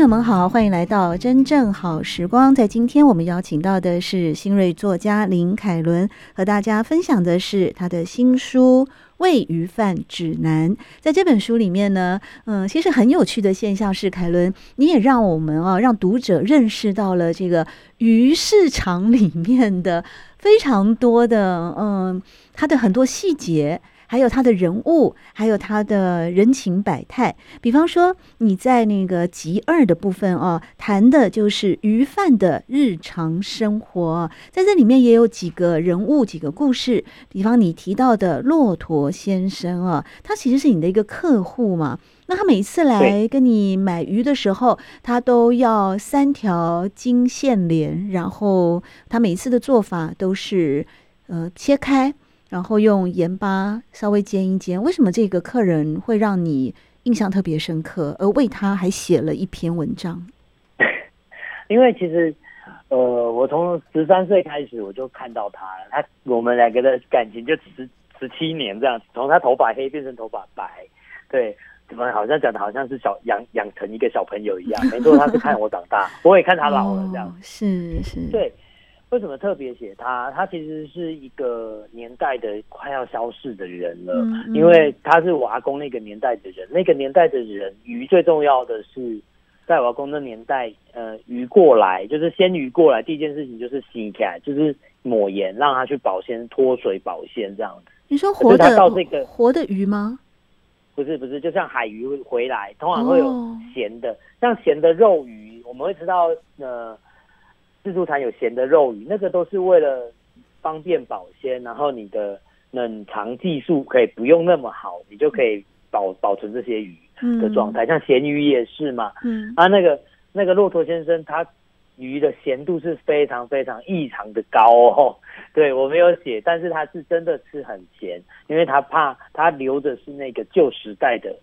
朋友们好，欢迎来到真正好时光。在今天，我们邀请到的是新锐作家林凯伦，和大家分享的是他的新书《喂鱼饭指南》。在这本书里面呢，嗯，其实很有趣的现象是，凯伦，你也让我们啊，让读者认识到了这个鱼市场里面的非常多的，嗯，它的很多细节。还有他的人物，还有他的人情百态。比方说，你在那个集二的部分哦，谈的就是鱼贩的日常生活。在这里面也有几个人物、几个故事。比方你提到的骆驼先生啊，他其实是你的一个客户嘛。那他每次来跟你买鱼的时候，他都要三条金线莲，然后他每次的做法都是呃切开。然后用盐巴稍微煎一煎，为什么这个客人会让你印象特别深刻，而为他还写了一篇文章？因为其实，呃，我从十三岁开始我就看到他了，他我们两个的感情就十十七年这样，从他头发黑变成头发白，对，怎么好像讲的好像是小养养成一个小朋友一样，没错，他是看我长大，我也看他老了这样，哦、是是，对。为什么特别写他？他其实是一个年代的快要消逝的人了，嗯嗯、因为他是我阿公那个年代的人。那个年代的人，鱼最重要的是，在我阿公那年代，呃，鱼过来就是鲜鱼过来，第一件事情就是洗开，就是抹盐，让它去保鲜、脱水、保鲜这样子。你说活的到这个活的鱼吗？不是不是，就像海鱼回来，通常会有咸的，哦、像咸的肉鱼，我们会知道呃。自助餐有咸的肉鱼，那个都是为了方便保鲜，然后你的冷藏技术可以不用那么好，你就可以保保存这些鱼的状态。嗯、像咸鱼也是嘛，嗯，啊，那个那个骆驼先生，他鱼的咸度是非常非常异常的高哦。对，我没有写，但是他是真的吃很咸，因为他怕他留的是那个旧时代的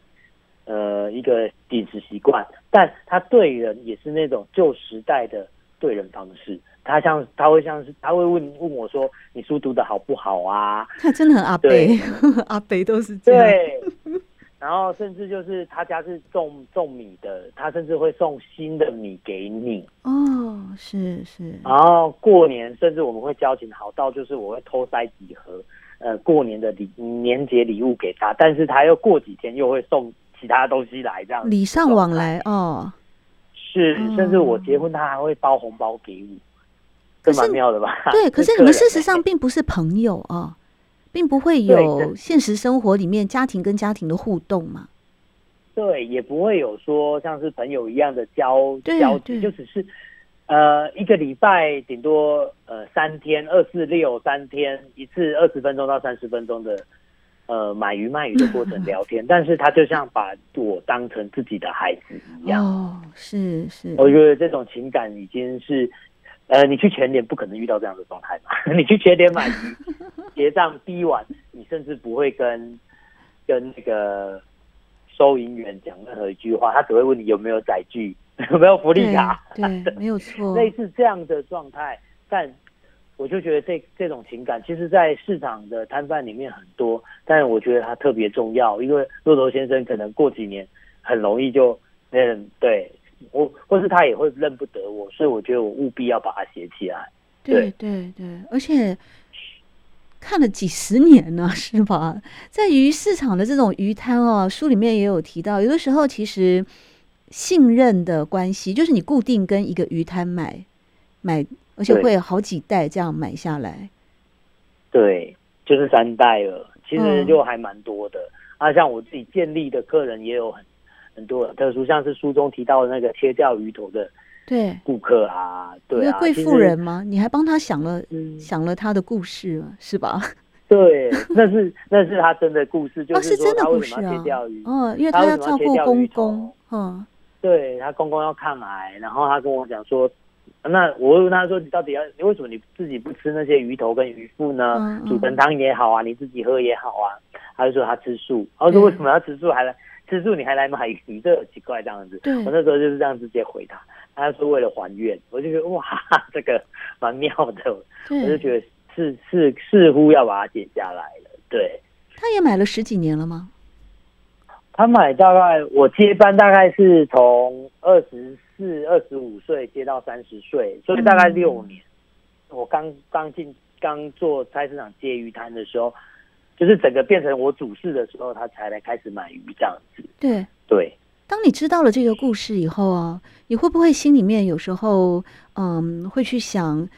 呃一个饮食习惯，但他对人也是那种旧时代的。对人方式，他像他会像是他会问问我说：“你书读的好不好啊？”他真的很阿伯，对 阿北都是这样。对，然后甚至就是他家是种种米的，他甚至会送新的米给你。哦，是是。然后过年，甚至我们会交情好到就是我会偷塞几盒呃过年的礼年节礼物给他，但是他又过几天又会送其他东西来，这样礼尚往来哦。是，甚至我结婚，他还会包红包给我，这蛮妙的吧？对，可是你们事实上并不是朋友啊，并不会有现实生活里面家庭跟家庭的互动嘛。对，也不会有说像是朋友一样的交交集，就只是呃一个礼拜顶多呃三天，二四六三天一次二十分钟到三十分钟的。呃，买鱼卖鱼的过程聊天，但是他就像把我当成自己的孩子一样。哦，是是，我觉得这种情感已经是，呃，你去全联不可能遇到这样的状态嘛？你去全联买鱼，结账第一晚，你甚至不会跟跟那个收银员讲任何一句话，他只会问你有没有载具，有没有福利卡，对，对，没有错，类似这样的状态，但。我就觉得这这种情感，其实，在市场的摊贩里面很多，但是我觉得它特别重要，因为骆驼先生可能过几年很容易就认对我，或是他也会认不得我，所以我觉得我务必要把它写起来。对对对，而且看了几十年了，是吧？在鱼市场的这种鱼摊哦，书里面也有提到，有的时候其实信任的关系，就是你固定跟一个鱼摊买买。而且会有好几代这样买下来，对，就是三代了，其实就还蛮多的。嗯、啊，像我自己建立的客人也有很很多很特殊，像是书中提到的那个切掉鱼头的对顾客啊，对，啊，贵妇人吗？你还帮他想了、嗯、想了他的故事了，是吧？对，那是那是他真的故事，就是说他为什么要切钓鱼？哦，因为他要照顾公公，嗯，对他公公要抗癌，然后他跟我讲说，那我问他说，你到底要，你为什么你自己不吃那些鱼头跟鱼腹呢？嗯嗯、煮成汤也好啊，你自己喝也好啊。他就说他吃素，他说为什么要吃素还来吃素？你还来买鱼，这很奇怪这样子。对我那时候就是这样直接回答，他说为了还愿，我就觉得哇，这个蛮妙的，我就觉得。是是似乎要把它剪下来了，对。他也买了十几年了吗？他买大概我接班大概是从二十四、二十五岁接到三十岁，所以大概六年。嗯、我刚刚进刚做菜市场接鱼摊的时候，就是整个变成我主事的时候，他才来开始买鱼这样子。对对。当你知道了这个故事以后啊，你会不会心里面有时候嗯会去想，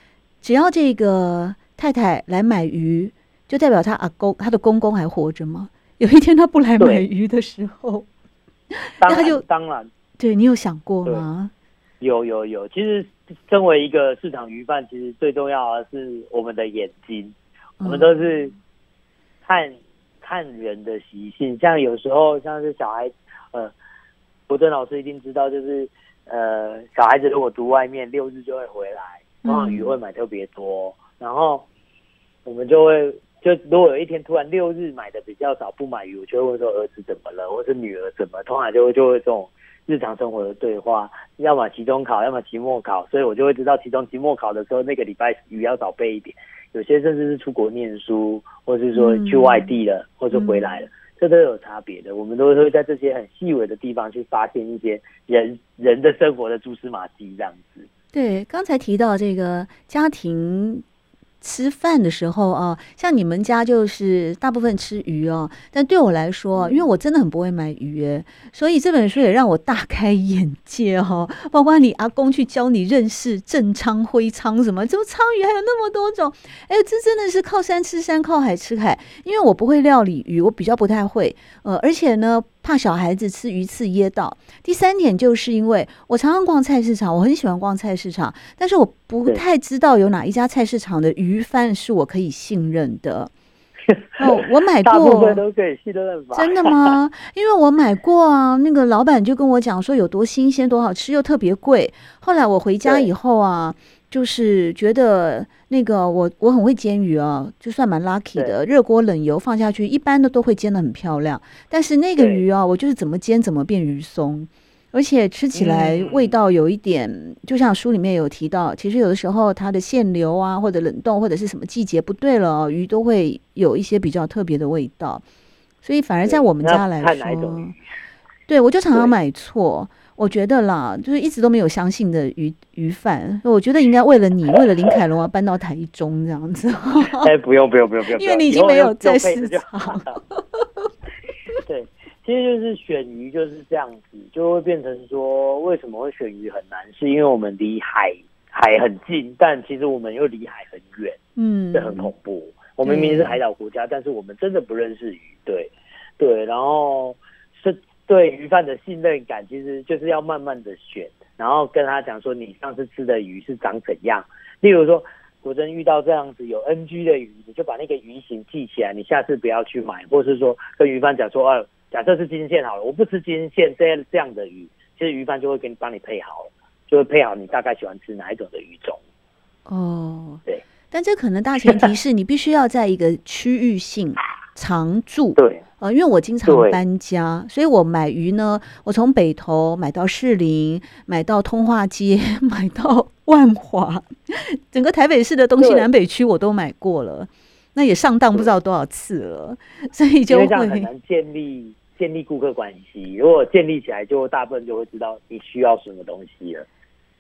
只要这个。太太来买鱼，就代表他阿公他的公公还活着吗？有一天他不来买鱼的时候，那他就当然，对你有想过吗？有有有，其实身为一个市场鱼贩，其实最重要的是我们的眼睛，嗯、我们都是看看人的习性。像有时候像是小孩，呃，国珍老师一定知道，就是呃，小孩子如果读外面六日就会回来，通常鱼会买特别多。嗯然后我们就会，就如果有一天突然六日买的比较少，不买鱼，我就会问说儿子怎么了，或是女儿怎么，通常就会就会这种日常生活的对话，要么期中考，要么期末考，所以我就会知道期中、期末考的时候，那个礼拜语要少背一点。有些甚至是出国念书，或是说去外地了，嗯、或者回来了，嗯、这都有差别的。我们都会在这些很细微的地方去发现一些人人的生活的蛛丝马迹，这样子。对，刚才提到这个家庭。吃饭的时候啊，像你们家就是大部分吃鱼哦。但对我来说，因为我真的很不会买鱼，所以这本书也让我大开眼界哈。包括你阿公去教你认识正仓、灰仓什么，怎么仓鱼还有那么多种？哎，这真的是靠山吃山，靠海吃海。因为我不会料理鱼，我比较不太会。呃，而且呢。怕小孩子吃鱼刺噎到。第三点就是因为我常常逛菜市场，我很喜欢逛菜市场，但是我不太知道有哪一家菜市场的鱼贩是我可以信任的。哦，我买过，大部分都可以信任吧？真的吗？因为我买过啊，那个老板就跟我讲说有多新鲜、多好吃，又特别贵。后来我回家以后啊。就是觉得那个我我很会煎鱼啊，就算蛮 lucky 的。热锅冷油放下去，一般的都会煎得很漂亮。但是那个鱼啊，我就是怎么煎怎么变鱼松，而且吃起来味道有一点，就像书里面有提到，其实有的时候它的限流啊，或者冷冻或者是什么季节不对了，鱼都会有一些比较特别的味道。所以反而在我们家来说，对我就常常买错。我觉得啦，就是一直都没有相信的鱼鱼贩，我觉得应该为了你，为了林凯龙而，搬到台中这样子。哎，不用不用不用不用，因为你已经没有在市场。对，其实就是选鱼就是这样子，就会变成说，为什么会选鱼很难？是因为我们离海海很近，但其实我们又离海很远，嗯，这很恐怖。我们明明是海岛国家，但是我们真的不认识鱼，对对，然后是。对鱼贩的信任感，其实就是要慢慢的选，然后跟他讲说，你上次吃的鱼是长怎样。例如说，果真遇到这样子有 NG 的鱼，你就把那个鱼形记起来，你下次不要去买，或是说跟鱼贩讲说，啊，假设是金线好了，我不吃金线这样这样的鱼，其实鱼贩就会给你帮你配好了，就会配好你大概喜欢吃哪一种的鱼种。哦，对，但这可能大前提是你必须要在一个区域性常住。对。呃，因为我经常搬家，所以我买鱼呢，我从北投买到士林，买到通化街，买到万华，整个台北市的东西南北区我都买过了，那也上当不知道多少次了，所以就会很难建立建立顾客关系。如果建立起来，就大部分就会知道你需要什么东西了。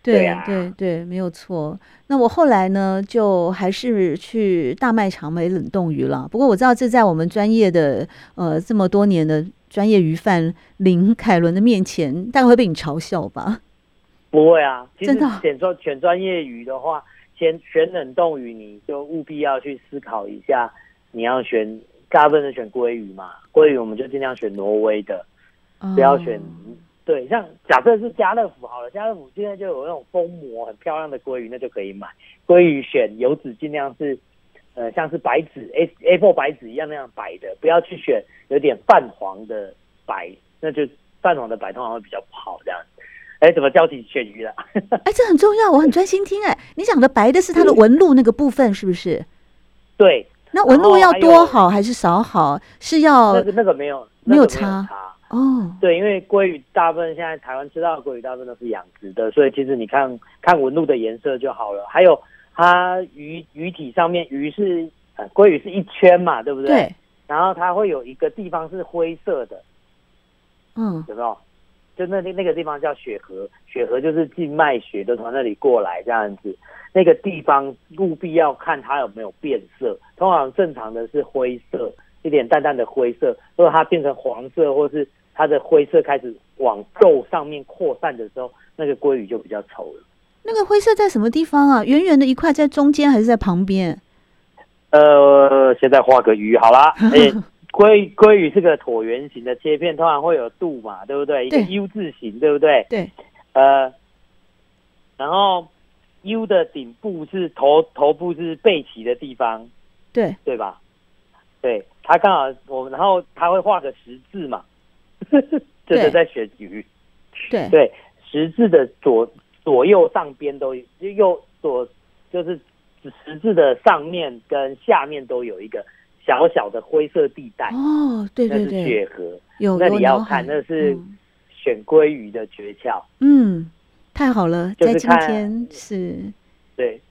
对呀，对对，没有错。那我后来呢，就还是去大卖场买冷冻鱼了。不过我知道这在我们专业的呃这么多年的专业鱼贩林凯伦的面前，大概会被你嘲笑吧？不会啊，真的。选专选专业鱼的话，先选冷冻鱼，你就务必要去思考一下，你要选大部分的选鲑鱼嘛？鲑鱼我们就尽量选挪威的，不要选。嗯对，像假设是家乐福好了，家乐福现在就有那种封膜很漂亮的鲑鱼，那就可以买鲑鱼选，选油脂尽量是呃像是白纸 A A4 白纸一样那样白的，不要去选有点泛黄的白，那就泛黄的白通常会比较不好这样。哎，怎么教起选鱼了？哎，这很重要，我很专心听。哎，你讲的白的是它的纹路那个部分，是不是？对。那纹路要多好还是少好？是要那个那个没有没有差哦。对，因为鲑鱼大部分现在台湾吃到的鲑鱼大部分都是养殖的，所以其实你看看纹路的颜色就好了。还有它鱼鱼体上面鱼是呃鲑鱼是一圈嘛，对不对？对。然后它会有一个地方是灰色的，嗯，有没有？就那那那个地方叫血河，血河就是静脉血都从那里过来这样子。那个地方务必要看它有没有变色，通常正常的是灰色，一点淡淡的灰色。如果它变成黄色，或是它的灰色开始往肉上面扩散的时候，那个鲑鱼就比较丑了。那个灰色在什么地方啊？圆圆的一块在中间还是在旁边？呃，现在画个鱼好啦。欸鲑鲑鱼是个椭圆形的切片，通常会有肚嘛，对不对？一个 U 字形，对不对？对。呃，然后 U 的顶部是头头部是背鳍的地方，对对吧？对，它刚好我，然后它会画个十字嘛，这是在选鱼。对。对，十字的左左右上边都右左就是十字的上面跟下面都有一个。小小的灰色地带。哦，对对对，那是血河，有那你要看，那是选鲑鱼的诀窍。嗯，太好了，就是看在今天是，对。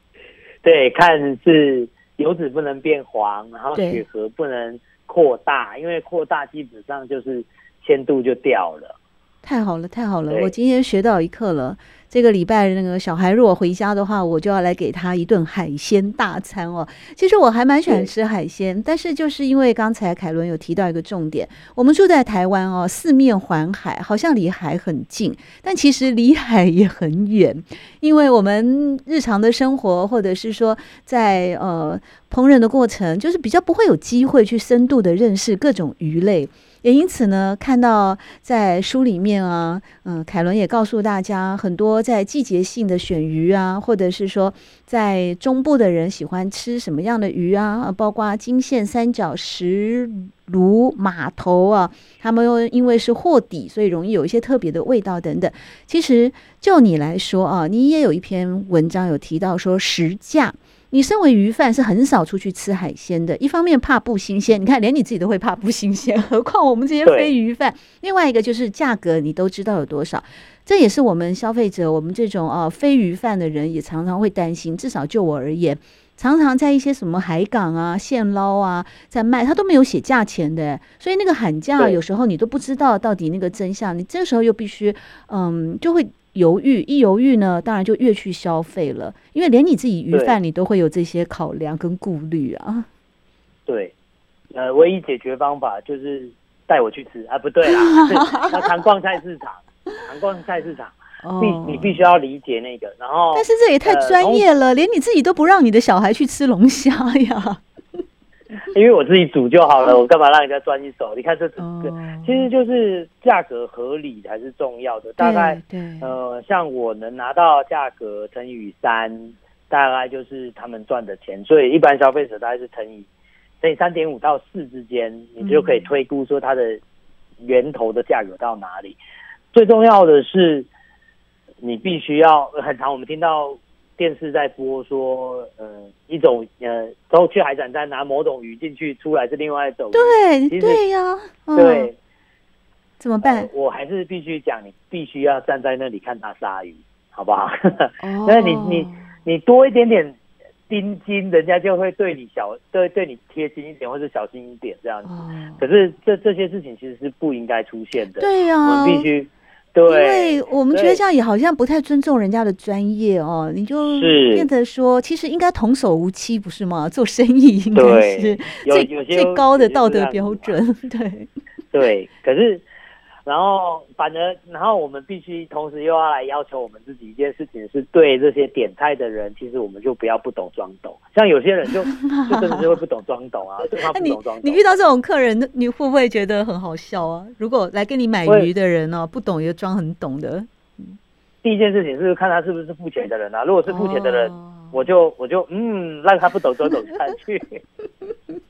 对，看是油脂不能变黄，然后血河不能扩大，因为扩大基本上就是鲜度就掉了。太好了，太好了，我今天学到一课了。这个礼拜那个小孩如果回家的话，我就要来给他一顿海鲜大餐哦。其实我还蛮喜欢吃海鲜，但是就是因为刚才凯伦有提到一个重点，我们住在台湾哦，四面环海，好像离海很近，但其实离海也很远，因为我们日常的生活或者是说在呃烹饪的过程，就是比较不会有机会去深度的认识各种鱼类。也因此呢，看到在书里面啊，嗯，凯伦也告诉大家很多在季节性的选鱼啊，或者是说在中部的人喜欢吃什么样的鱼啊，包括金线、三角、石鲈、马头啊，他们又因为是货底，所以容易有一些特别的味道等等。其实就你来说啊，你也有一篇文章有提到说时价。你身为鱼贩是很少出去吃海鲜的，一方面怕不新鲜，你看连你自己都会怕不新鲜，何况我们这些非鱼贩。另外一个就是价格，你都知道有多少，这也是我们消费者，我们这种啊非鱼贩的人也常常会担心。至少就我而言，常常在一些什么海港啊、现捞啊在卖，他都没有写价钱的，所以那个喊价有时候你都不知道到底那个真相。你这时候又必须嗯就会。犹豫，一犹豫呢，当然就越去消费了，因为连你自己鱼贩，你都会有这些考量跟顾虑啊。对，呃，唯一解决方法就是带我去吃。啊，不对啦，要常逛菜市场，常逛菜市场，必、哦、你必须要理解那个，然后，但是这也太专业了，呃、连你自己都不让你的小孩去吃龙虾呀。因为我自己煮就好了，我干嘛让人家专一手？你看这整个，其实就是价格合理才是重要的。大概呃，像我能拿到价格乘以三，大概就是他们赚的钱。所以一般消费者大概是乘以乘以三点五到四之间，你就可以推估说它的源头的价格到哪里。最重要的是，你必须要很常我们听到。电视在播说，呃，一种呃，都去海产站拿某种鱼进去，出来是另外一种鱼。对，对呀、啊，嗯、对，怎么办？呃、我还是必须讲，你必须要站在那里看他杀鱼，好不好？那、哦、你你你多一点点盯紧，人家就会对你小对对你贴心一点，或者小心一点这样子。哦、可是这这些事情其实是不应该出现的。对呀、啊，我们必须。对，因为我们觉得这样也好像不太尊重人家的专业哦，你就变得说，其实应该童叟无欺，不是吗？做生意应该是最最高的道德标准，对对。可是。然后，反而，然后我们必须同时又要来要求我们自己一件事情，是对这些点菜的人，其实我们就不要不懂装懂。像有些人就 就真的是会不懂装懂啊，就他不懂装懂。你遇到这种客人，你会不会觉得很好笑啊？如果来跟你买鱼的人哦，不懂也装很懂的。第一件事情是看他是不是付钱的人啊。如果是付钱的人，哦、我就我就嗯，让他不懂装懂下去。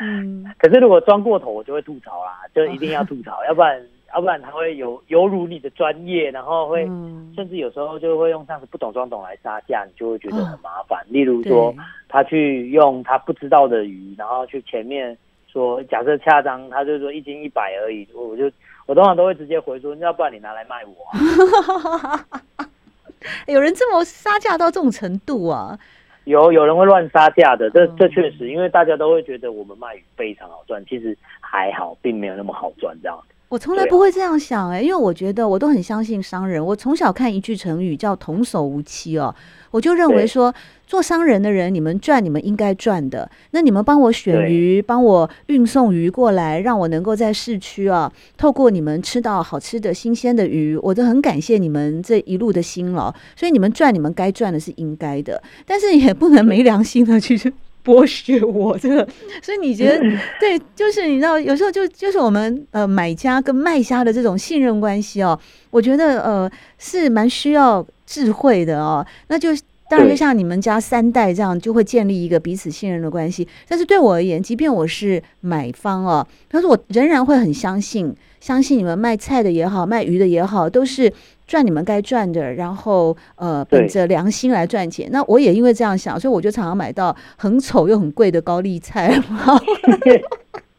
嗯，可是如果装过头，我就会吐槽啦，就一定要吐槽，要不然要不然他会有有辱你的专业，然后会、嗯、甚至有时候就会用这样子不懂装懂来杀价，你就会觉得很麻烦。哦、例如说，他去用他不知道的鱼，然后去前面说假设恰当，他就说一斤一百而已，我就我通常都会直接回说，要不然你拿来卖我、啊。有人这么杀价到这种程度啊？有有人会乱杀价的，这这确实，因为大家都会觉得我们卖鱼非常好赚，其实还好，并没有那么好赚这样。我从来不会这样想哎、欸，因为我觉得我都很相信商人。我从小看一句成语叫“童叟无欺”哦，我就认为说，做商人的人，你们赚你们应该赚的。那你们帮我选鱼，帮我运送鱼过来，让我能够在市区啊，透过你们吃到好吃的新鲜的鱼，我都很感谢你们这一路的辛劳。所以你们赚你们该赚的是应该的，但是也不能没良心的去。剥削我这个，所以你觉得对？就是你知道，有时候就就是我们呃买家跟卖家的这种信任关系哦，我觉得呃是蛮需要智慧的哦。那就当然就像你们家三代这样，就会建立一个彼此信任的关系。但是对我而言，即便我是买方哦，但是我仍然会很相信，相信你们卖菜的也好，卖鱼的也好，都是。赚你们该赚的，然后呃，本着良心来赚钱。那我也因为这样想，所以我就常常买到很丑又很贵的高丽菜。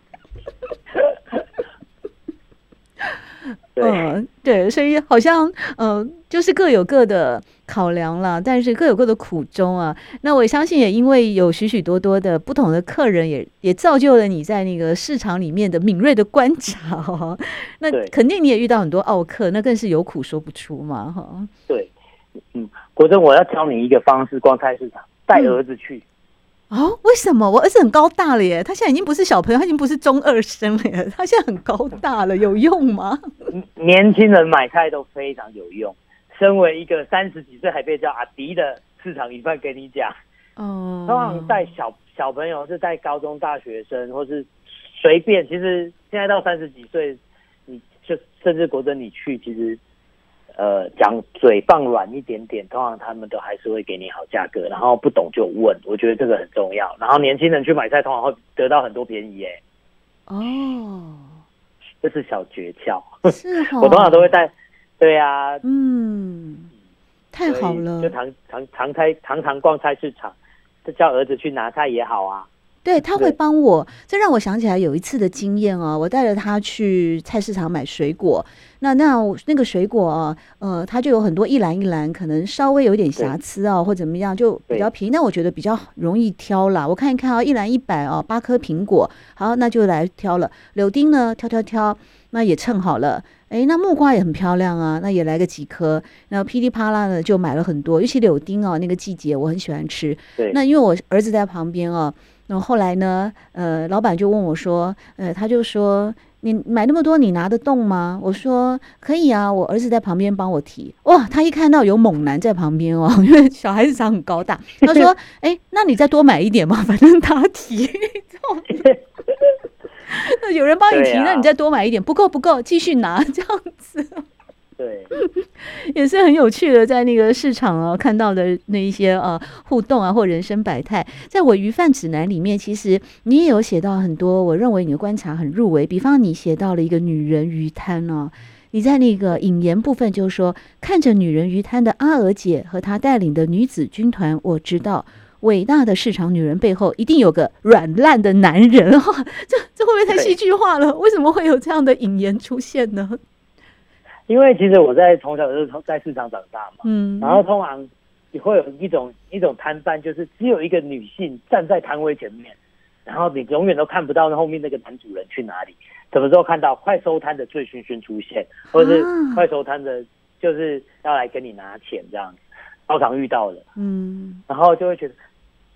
嗯，对，所以好像嗯、呃，就是各有各的考量了，但是各有各的苦衷啊。那我相信也因为有许许多多的不同的客人也，也也造就了你在那个市场里面的敏锐的观察哦。那肯定你也遇到很多奥客，那更是有苦说不出嘛哈。对，嗯，国珍，我要教你一个方式，逛菜市场带儿子去。嗯哦，为什么我儿子很高大了耶？他现在已经不是小朋友，他已经不是中二生了耶。他现在很高大了，有用吗？年轻人买菜都非常有用。身为一个三十几岁还被叫阿迪的市场一半，跟你讲，哦，通常带小小朋友是带高中大学生，或是随便。其实现在到三十几岁，你就甚至国珍你去，其实。呃，讲嘴放软一点点，通常他们都还是会给你好价格，然后不懂就问，我觉得这个很重要。然后年轻人去买菜，通常会得到很多便宜耶。哦，这是小诀窍。是哦，我通常都会带。对啊，嗯，太好了，就常常常菜常常逛菜市场，就叫儿子去拿菜也好啊。对，他会帮我，这让我想起来有一次的经验哦。我带着他去菜市场买水果，那那那个水果啊，呃，它就有很多一篮一篮，可能稍微有点瑕疵啊，或怎么样，就比较便宜。那我觉得比较容易挑啦。我看一看啊，一篮一百哦，八颗苹果，好，那就来挑了。柳丁呢，挑挑挑，那也称好了。哎，那木瓜也很漂亮啊，那也来个几颗。然后噼里啪啦的就买了很多，尤其柳丁哦，那个季节我很喜欢吃。对，那因为我儿子在旁边哦。然后后来呢，呃，老板就问我说，呃，他就说，你买那么多，你拿得动吗？我说可以啊，我儿子在旁边帮我提。哇，他一看到有猛男在旁边哦，因为小孩子长很高大，他说，哎，那你再多买一点嘛，反正他提。那有人帮你提，啊、那你再多买一点，不够不够，继续拿这样子。对，也是很有趣的，在那个市场啊看到的那一些呃互动啊或人生百态，在我鱼贩指南里面，其实你也有写到很多，我认为你的观察很入围。比方你写到了一个女人鱼摊哦，你在那个引言部分就说，看着女人鱼摊的阿娥姐和她带领的女子军团，我知道伟大的市场女人背后一定有个软烂的男人哈，这这会不会太戏剧化了？为什么会有这样的引言出现呢？因为其实我在从小就是在市场长大嘛，嗯，然后通常也会有一种一种摊贩，就是只有一个女性站在摊位前面，然后你永远都看不到那后面那个男主人去哪里。什么时候看到快收摊的醉醺醺出现，或者是快收摊的，就是要来跟你拿钱这样子，经常遇到的，嗯，然后就会觉得，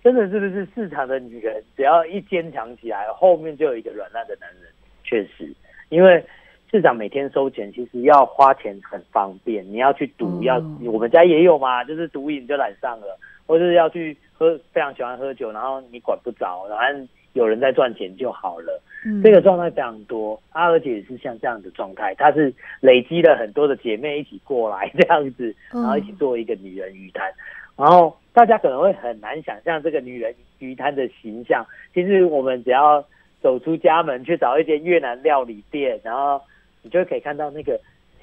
真的是不是市场的女人，只要一坚强起来，后面就有一个软烂的男人。确实，因为。市长每天收钱，其实要花钱很方便。你要去赌，要我们家也有嘛，就是赌瘾就染上了，或者是要去喝，非常喜欢喝酒，然后你管不着，然后有人在赚钱就好了。嗯、这个状态非常多。阿娥姐也是像这样的状态，她是累积了很多的姐妹一起过来这样子，然后一起做一个女人鱼摊，然后大家可能会很难想象这个女人鱼摊的形象。其实我们只要走出家门去找一间越南料理店，然后你就可以看到那个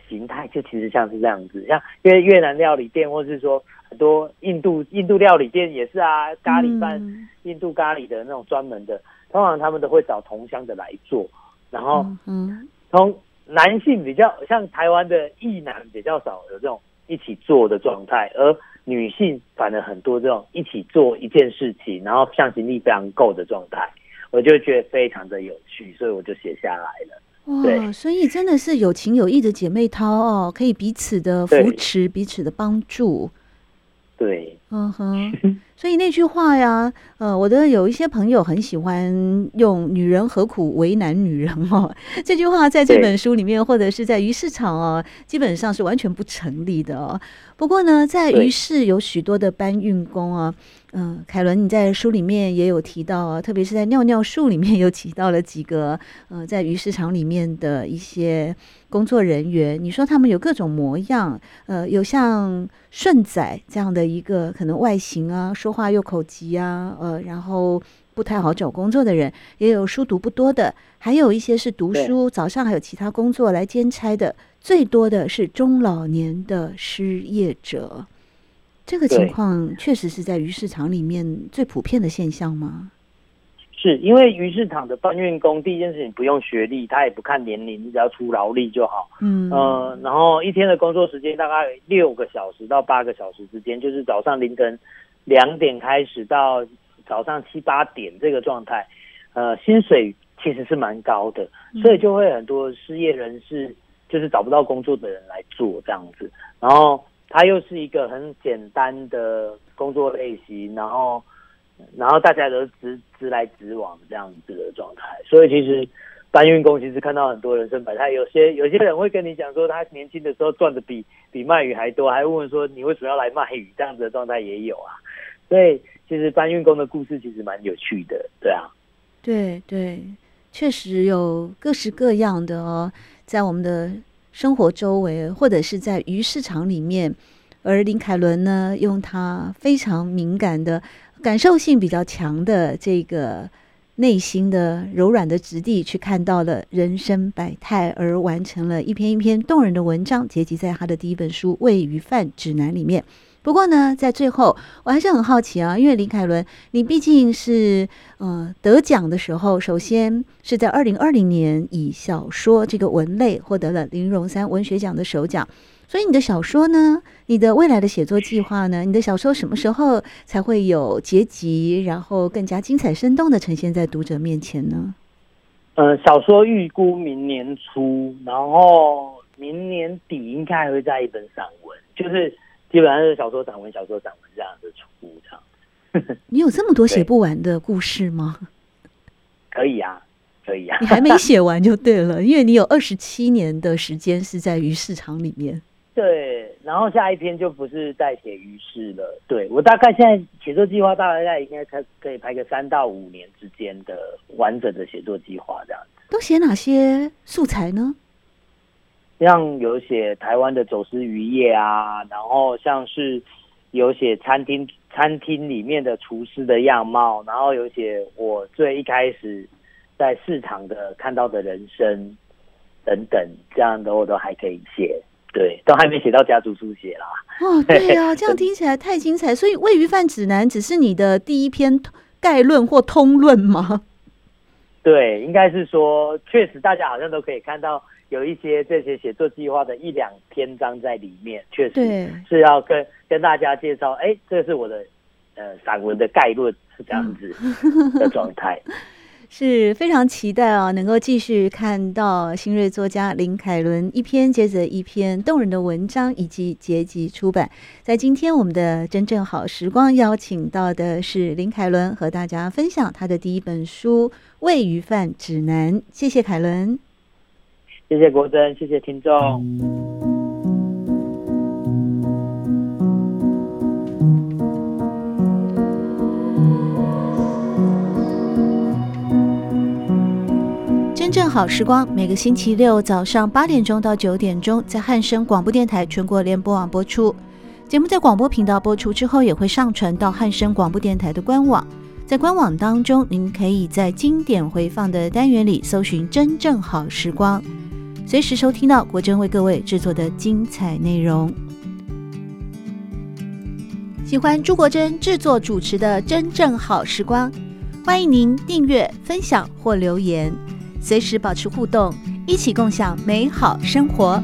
形态，就其实像是这样子。像 因为越南料理店，或是说很多印度印度料理店也是啊，咖喱饭、嗯、印度咖喱的那种专门的，通常他们都会找同乡的来做。然后，嗯，从男性比较像台湾的异男比较少有这种一起做的状态，而女性反而很多这种一起做一件事情，然后向心力非常够的状态，我就觉得非常的有趣，所以我就写下来了。哇，所以真的是有情有义的姐妹淘哦，可以彼此的扶持，彼此的帮助。对，嗯哼，所以那句话呀，呃，我的有一些朋友很喜欢用“女人何苦为难女人”哦，这句话在这本书里面，或者是在鱼市场哦，基本上是完全不成立的哦。不过呢，在鱼市有许多的搬运工啊，嗯，凯伦你在书里面也有提到啊，特别是在尿尿树里面有提到了几个，呃，在鱼市场里面的一些工作人员，你说他们有各种模样，呃，有像顺仔这样的一个可能外形啊，说话又口急啊，呃，然后。不太好找工作的人，也有书读不多的，还有一些是读书，早上还有其他工作来兼差的。最多的是中老年的失业者，这个情况确实是在鱼市场里面最普遍的现象吗？是因为鱼市场的搬运工，第一件事情不用学历，他也不看年龄，你只要出劳力就好。嗯呃，然后一天的工作时间大概六个小时到八个小时之间，就是早上凌晨两点开始到。早上七八点这个状态，呃，薪水其实是蛮高的，所以就会很多失业人士就是找不到工作的人来做这样子。然后它又是一个很简单的工作类型，然后然后大家都直直来直往这样子的状态。所以其实搬运工其实看到很多人生百态，有些有些人会跟你讲说，他年轻的时候赚的比比卖鱼还多，还问说你为什么要来卖鱼？这样子的状态也有啊，所以。其实搬运工的故事其实蛮有趣的，对啊，对对，确实有各式各样的哦，在我们的生活周围，或者是在鱼市场里面，而林凯伦呢，用他非常敏感的、感受性比较强的这个内心的柔软的质地，去看到了人生百态，而完成了一篇一篇动人的文章，结集在他的第一本书《喂鱼饭指南》里面。不过呢，在最后，我还是很好奇啊，因为林凯伦，你毕竟是呃得奖的时候，首先是在二零二零年以小说这个文类获得了林荣三文学奖的首奖，所以你的小说呢，你的未来的写作计划呢，你的小说什么时候才会有结集，然后更加精彩生动的呈现在读者面前呢？呃，小说预估明年初，然后明年底应该还会再一本散文，就是。基本上是小说、散文、小说、散文这样子出场。你有这么多写不完的故事吗？可以啊，可以啊。你还没写完就对了，因为你有二十七年的时间是在鱼市场里面。对，然后下一篇就不是在写鱼市了。对，我大概现在写作计划大概应该可可以拍个三到五年之间的完整的写作计划这样子。都写哪些素材呢？像有写台湾的走私渔业啊，然后像是有写餐厅餐厅里面的厨师的样貌，然后有写我最一开始在市场的看到的人生等等，这样的我都还可以写，对，都还没写到家族书写啦。哦，对呀、啊，这样听起来太精彩。所以《喂鱼饭指南》只是你的第一篇概论或通论吗？对，应该是说，确实大家好像都可以看到。有一些这些写作计划的一两篇章在里面，确实是要跟跟大家介绍。哎，这是我的呃散文的概论，是这样子 的状态，是非常期待啊，能够继续看到新锐作家林凯伦一篇接着一篇动人的文章以及结集出版。在今天我们的真正好时光邀请到的是林凯伦，和大家分享他的第一本书《喂鱼饭指南》。谢谢凯伦。谢谢国珍，谢谢听众。真正好时光，每个星期六早上八点钟到九点钟，在汉声广播电台全国联播网播出。节目在广播频道播出之后，也会上传到汉声广播电台的官网。在官网当中，您可以在经典回放的单元里搜寻“真正好时光”，随时收听到国珍为各位制作的精彩内容。喜欢朱国珍制作主持的《真正好时光》，欢迎您订阅、分享或留言，随时保持互动，一起共享美好生活。